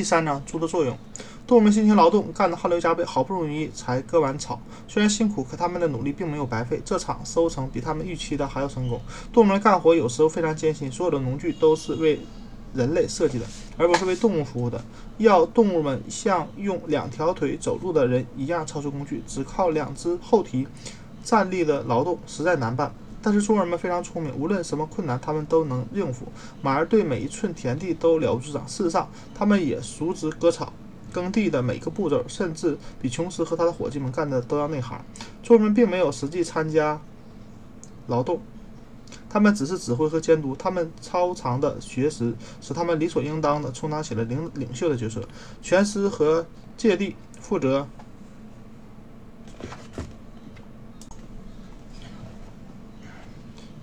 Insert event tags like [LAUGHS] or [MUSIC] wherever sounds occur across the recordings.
第三章猪的作用。动物们辛勤劳动，干得汗流浃背，好不容易才割完草。虽然辛苦，可他们的努力并没有白费。这场收成比他们预期的还要成功。动物们干活有时候非常艰辛，所有的农具都是为人类设计的，而不是为动物服务的。要动物们像用两条腿走路的人一样操作工具，只靠两只后蹄站立的劳动实在难办。但是猪儿们非常聪明，无论什么困难，他们都能应付。马儿对每一寸田地都了如指掌。事实上，他们也熟知割草。耕地的每个步骤，甚至比琼斯和他的伙计们干的都要内行。猪儿们并没有实际参加劳动，他们只是指挥和监督。他们超长的学识使他们理所应当地充当起了领领袖的角色。全师和芥蒂负责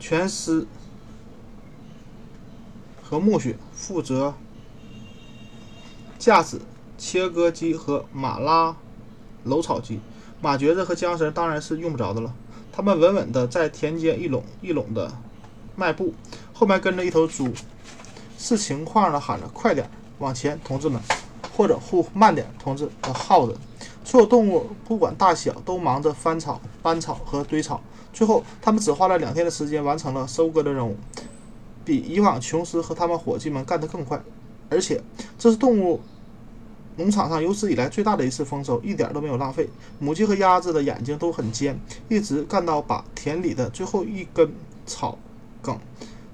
全师和苜蓿负责架子。切割机和马拉搂草机，马橛子和缰绳当然是用不着的了。他们稳稳地在田间一垄一垄地迈步，后面跟着一头猪，视情况地喊着：“快点，往前，同志们！”或者“呼，慢点，同志！”的耗子。所有动物不管大小，都忙着翻草、搬草和堆草。最后，他们只花了两天的时间完成了收割的任务，比以往琼斯和他们伙计们干得更快。而且，这是动物。农场上有史以来最大的一次丰收，一点都没有浪费。母鸡和鸭子的眼睛都很尖，一直干到把田里的最后一根草梗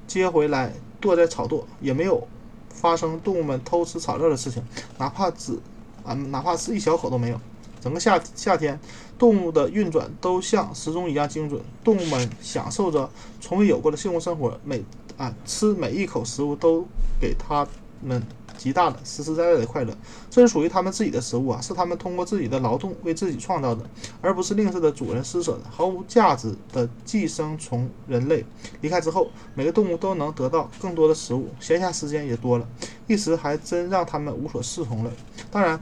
接回来，剁在草垛，也没有发生动物们偷吃草料的事情，哪怕只啊，哪怕是一小口都没有。整个夏夏天，动物的运转都像时钟一样精准。动物们享受着从未有过的幸福生活，每啊吃每一口食物都给它们。极大的、实实在在的快乐，这是属于他们自己的食物啊，是他们通过自己的劳动为自己创造的，而不是吝啬的主人施舍的毫无价值的寄生虫。人类离开之后，每个动物都能得到更多的食物，闲暇时间也多了，一时还真让他们无所适从了。当然，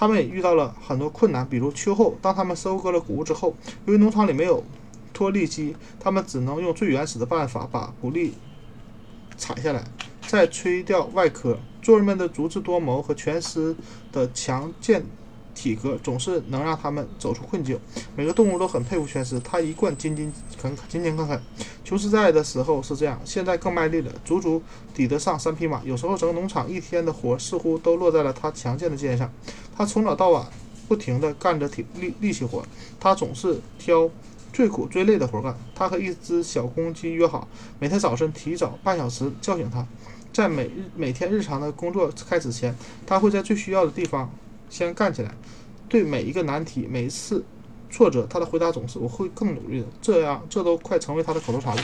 他们也遇到了很多困难，比如秋后，当他们收割了谷物之后，由于农场里没有脱粒机，他们只能用最原始的办法把谷粒采下来，再吹掉外壳。做人们的足智多谋和全师的强健体格，总是能让他们走出困境。每个动物都很佩服全狮，他一贯勤勤恳恳勤勤恳恳。琼斯在的时候是这样，现在更卖力了，足足抵得上三匹马。有时候整个农场一天的活似乎都落在了他强健的肩上。他从早到晚不停地干着体力力气活，他总是挑最苦最累的活干。他和一只小公鸡约好，每天早晨提早半小时叫醒它。在每日每天日常的工作开始前，他会在最需要的地方先干起来。对每一个难题、每一次挫折，他的回答总是“我会更努力的”。这样，这都快成为他的口头禅了。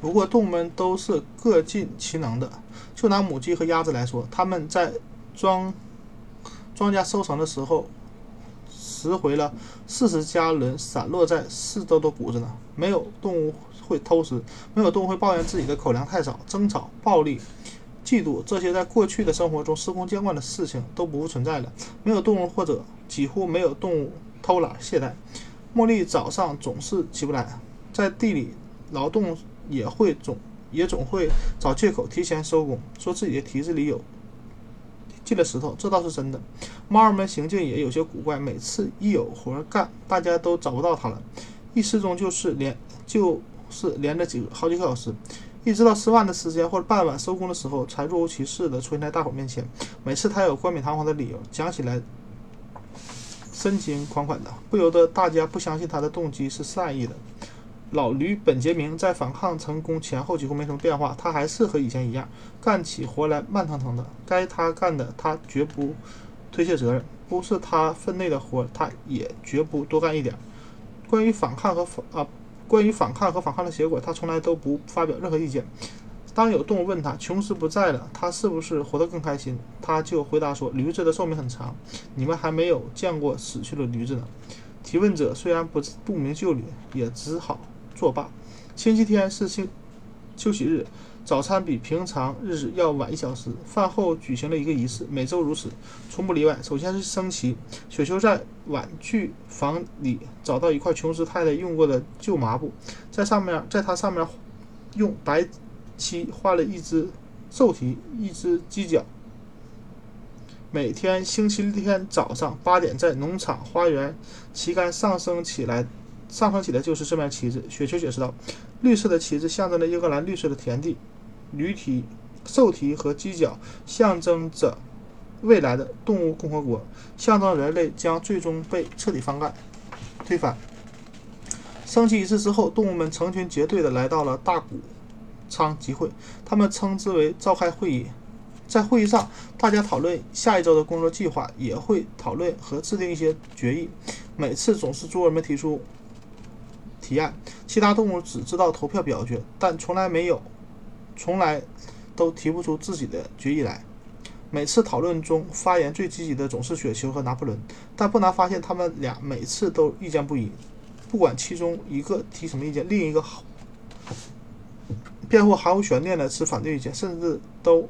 不过，动物们都是各尽其能的。就拿母鸡和鸭子来说，它们在庄庄稼收成的时候，拾回了四十加仑散落在四周的谷子呢。没有动物。会偷食，没有动物会抱怨自己的口粮太少。争吵、暴力、嫉妒，这些在过去的生活中司空见惯的事情都不复存在了。没有动物，或者几乎没有动物偷懒懈怠。茉莉早上总是起不来，在地里劳动也会总也总会找借口提前收工，说自己的蹄子里有进了石头，这倒是真的。猫儿们行径也有些古怪，每次一有活干，大家都找不到它了，一失踪就是连就。是连着几个好几个小时，一直到吃饭的时间或者傍晚收工的时候，才若无其事地出现在大伙面前。每次他有冠冕堂皇的理由，讲起来深情款款的，不由得大家不相信他的动机是善意的。老驴本杰明在反抗成功前后几乎没什么变化，他还是和以前一样，干起活来慢腾腾的。该他干的，他绝不推卸责任；不是他分内的活，他也绝不多干一点。关于反抗和反啊。关于反抗和反抗的结果，他从来都不发表任何意见。当有动物问他琼斯不在了，他是不是活得更开心，他就回答说：“驴子的寿命很长，你们还没有见过死去的驴子呢。”提问者虽然不不明就里，也只好作罢。星期天是星休息日。早餐比平常日子要晚一小时。饭后举行了一个仪式，每周如此，从不例外。首先是升旗。雪球在玩具房里找到一块琼斯太太用过的旧麻布，在上面，在它上面用白漆画了一只兽蹄、一只犄角、每天星期天早上八点，在农场花园旗杆上升起来，上升起来就是这面旗帜。雪球解释道：“绿色的旗帜象征着英格兰绿色的田地，驴蹄、兽蹄和犄角象征着未来的动物共和国，象征人类将最终被彻底翻盖、推翻。”升旗仪式之后，动物们成群结队地来到了大谷仓集会，他们称之为召开会议。在会议上，大家讨论下一周的工作计划，也会讨论和制定一些决议。每次总是猪儿们提出提案，其他动物只知道投票表决，但从来没有，从来都提不出自己的决议来。每次讨论中发言最积极的总是雪球和拿破仑，但不难发现他们俩每次都意见不一。不管其中一个提什么意见，另一个辩护毫无悬念的持反对意见，甚至都。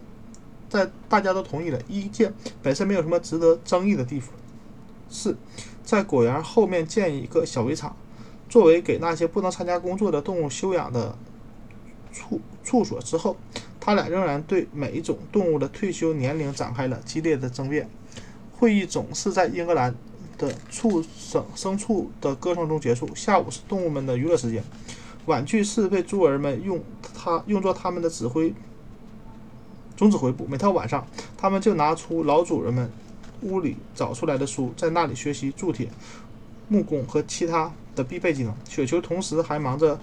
在大家都同意了，意见本身没有什么值得争议的地方。四，在果园后面建一个小围场，作为给那些不能参加工作的动物休养的处处所。之后，他俩仍然对每一种动物的退休年龄展开了激烈的争辩。会议总是在英格兰的畜生牲畜的歌声中结束。下午是动物们的娱乐时间，玩具是被猪儿们用它用作他们的指挥。总指挥部，每到晚上，他们就拿出老主人们屋里找出来的书，在那里学习铸铁、木工和其他的必备技能。雪球同时还忙着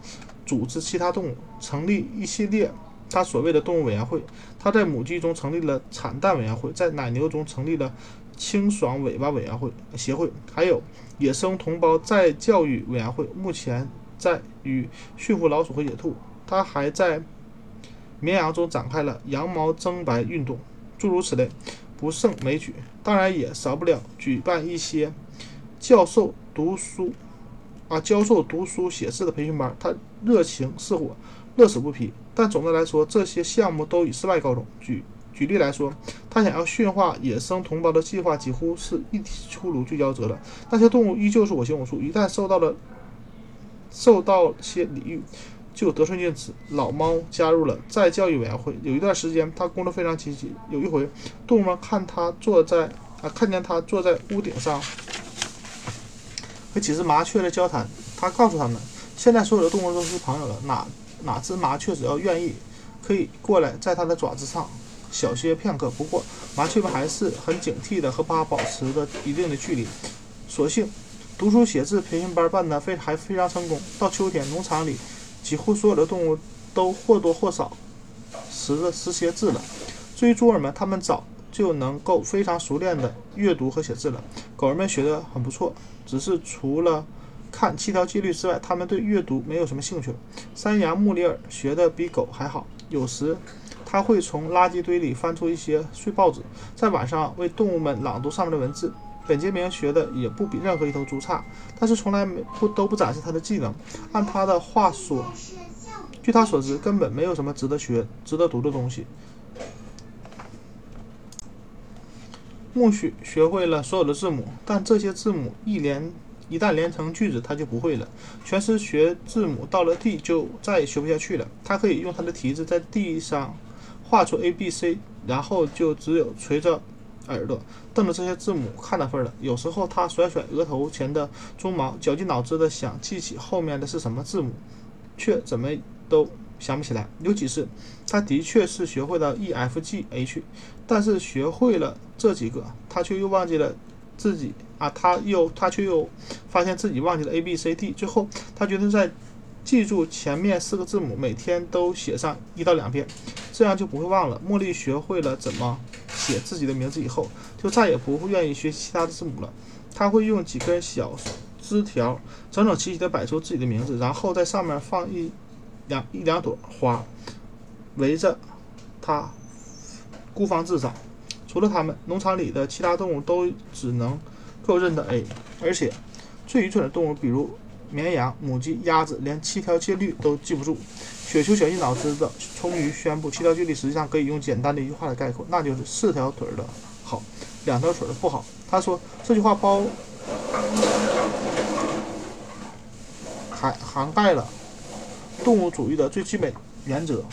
组织其他动物，成立一系列他所谓的动物委员会。他在母鸡中成立了产蛋委员会，在奶牛中成立了清爽尾巴委员会协会，还有野生同胞再教育委员会。目前在与驯服老鼠和野兔。他还在。绵羊中展开了羊毛增白运动，诸如此类，不胜枚举。当然也少不了举办一些教授读书啊，教授读书写字的培训班。他热情似火，乐此不疲。但总的来说，这些项目都以失败告终。举举例来说，他想要驯化野生同胞的计划几乎是一出炉就夭折了。那些动物依旧是我行我素，一旦受到了受到些礼遇。就得寸进尺。老猫加入了再教育委员会。有一段时间，他工作非常积极。有一回，动物们看他坐在啊，看见他坐在屋顶上和几只麻雀的交谈。他告诉他们，现在所有的动物都是朋友了。哪哪只麻雀只要愿意，可以过来在它的爪子上小歇片刻。不过，麻雀们还是很警惕的，和它保持着一定的距离。所幸，读书写字培训班办得非还非常成功。到秋天，农场里。几乎所有的动物都或多或少识着识些字了。至于猪儿们，他们早就能够非常熟练地阅读和写字了。狗儿们学得很不错，只是除了看七条戒律之外，他们对阅读没有什么兴趣。山羊穆里尔学得比狗还好，有时他会从垃圾堆里翻出一些碎报纸，在晚上为动物们朗读上面的文字。本杰明学的也不比任何一头猪差，但是从来没不都不展示他的技能。按他的话说，据他所知，根本没有什么值得学、值得读的东西。默许学会了所有的字母，但这些字母一连一旦连成句子，他就不会了。全是学字母，到了 D 就再也学不下去了。他可以用他的蹄子在地上画出 A、B、C，然后就只有垂着。耳朵瞪着这些字母看的份了。有时候他甩甩额头前的鬃毛，绞尽脑汁的想记起后面的是什么字母，却怎么都想不起来。有几次，他的确是学会了 E、F、G、H，但是学会了这几个，他却又忘记了自己啊，他又他却又发现自己忘记了 A、B、C、D。最后，他决定在记住前面四个字母，每天都写上一到两遍，这样就不会忘了。茉莉学会了怎么。写自己的名字以后，就再也不会愿意学其他的字母了。他会用几根小枝条整整齐齐地摆出自己的名字，然后在上面放一两一两朵花，围着他孤芳自赏。除了他们，农场里的其他动物都只能够认得 A，而且最愚蠢的动物，比如绵羊、母鸡、鸭子，连七条戒律都记不住。雪球绞尽脑汁的，终于宣布七条戒律实际上可以用简单的一句话来概括，那就是四条腿的好，两条腿的不好。他说这句话包含涵盖了动物主义的最基本原则。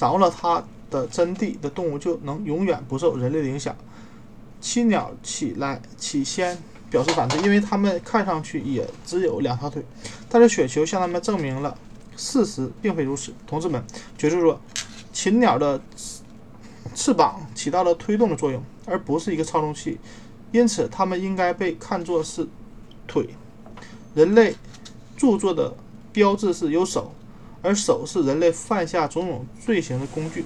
掌握了它的真谛的动物就能永远不受人类的影响。栖鸟起来起先表示反对，因为它们看上去也只有两条腿。但是雪球向他们证明了事实并非如此。同志们，爵士说，禽鸟的翅膀起到了推动的作用，而不是一个操纵器，因此它们应该被看作是腿。人类著作的标志是有手，而手是人类犯下种种罪行的工具。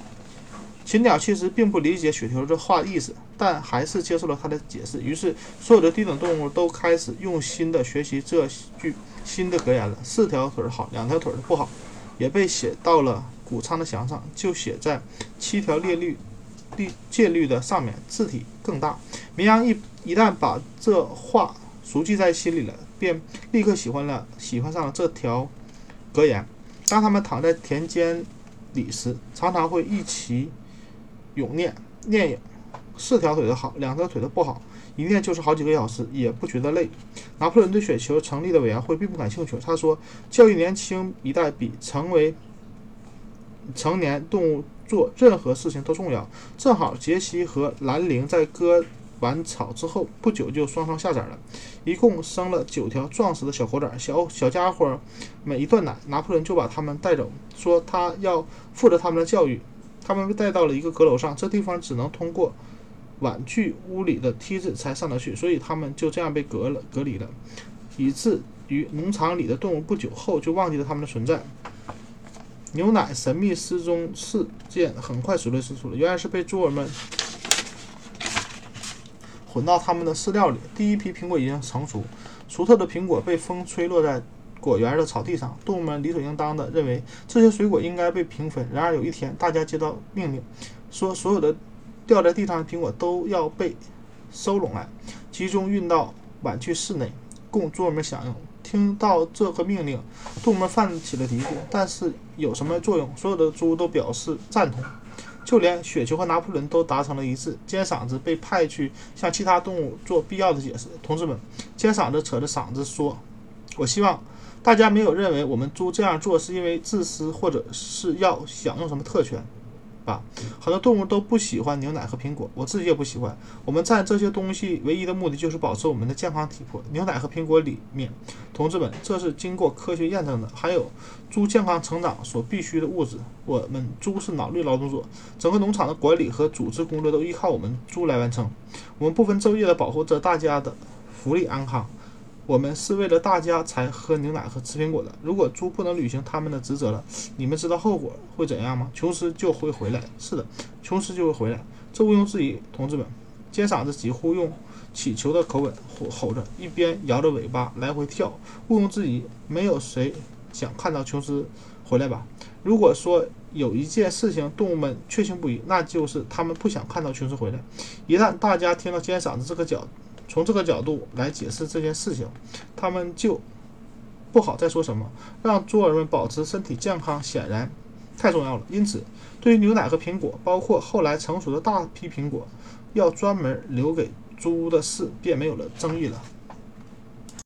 禽鸟其实并不理解雪球这话的意思，但还是接受了他的解释。于是，所有的低等动物都开始用心的学习这句新的格言了：四条腿好，两条腿的不好。也被写到了谷仓的墙上，就写在七条列律、律戒律的上面，字体更大。绵羊一一旦把这话熟记在心里了，便立刻喜欢了，喜欢上了这条格言。当他们躺在田间里时，常常会一起。永念念四条腿的好，两条腿的不好，一念就是好几个小时，也不觉得累。拿破仑对雪球成立的委员会并不感兴趣。他说：“教育年轻一代比成为 [LAUGHS] 成年动物做任何事情都重要。”正好杰西和兰陵在割完草之后不久就双双下崽了，一共生了九条壮实的小狗崽。小小家伙每一段奶，拿破仑就把他们带走，说他要负责他们的教育。他们被带到了一个阁楼上，这地方只能通过玩具屋里的梯子才上得去，所以他们就这样被隔了隔离了，以至于农场里的动物不久后就忘记了他们的存在。牛奶神秘失踪事件很快水落石出了，原来是被猪儿们混到他们的饲料里。第一批苹果已经成熟，熟透的苹果被风吹落在。果园的草地上，动物们理所应当地认为这些水果应该被平分。然而有一天，大家接到命令，说所有的掉在地上的苹果都要被收拢来，集中运到碗去室内，供猪们享用。听到这个命令，动物们泛起了嘀咕。但是有什么作用？所有的猪都表示赞同，就连雪球和拿破仑都达成了一致。尖嗓子被派去向其他动物做必要的解释。同志们，尖嗓子扯着嗓子说：“我希望。”大家没有认为我们猪这样做是因为自私，或者是要享用什么特权，吧？很多动物都不喜欢牛奶和苹果，我自己也不喜欢。我们蘸这些东西唯一的目的就是保持我们的健康体魄。牛奶和苹果里面，同志们，这是经过科学验证的，还有猪健康成长所必需的物质。我们猪是脑力劳动者，整个农场的管理和组织工作都依靠我们猪来完成。我们不分昼夜地保护着大家的福利安康。我们是为了大家才喝牛奶和吃苹果的。如果猪不能履行他们的职责了，你们知道后果会怎样吗？琼斯就会回来。是的，琼斯就会回来，这毋庸置疑。同志们，尖嗓子几乎用乞求的口吻吼吼着，一边摇着尾巴来回跳。毋庸置疑，没有谁想看到琼斯回来吧？如果说有一件事情动物们确信不疑，那就是他们不想看到琼斯回来。一旦大家听到尖嗓子这个角，从这个角度来解释这件事情，他们就不好再说什么。让猪儿们保持身体健康显然太重要了。因此，对于牛奶和苹果，包括后来成熟的大批苹果，要专门留给猪的事便没有了争议了。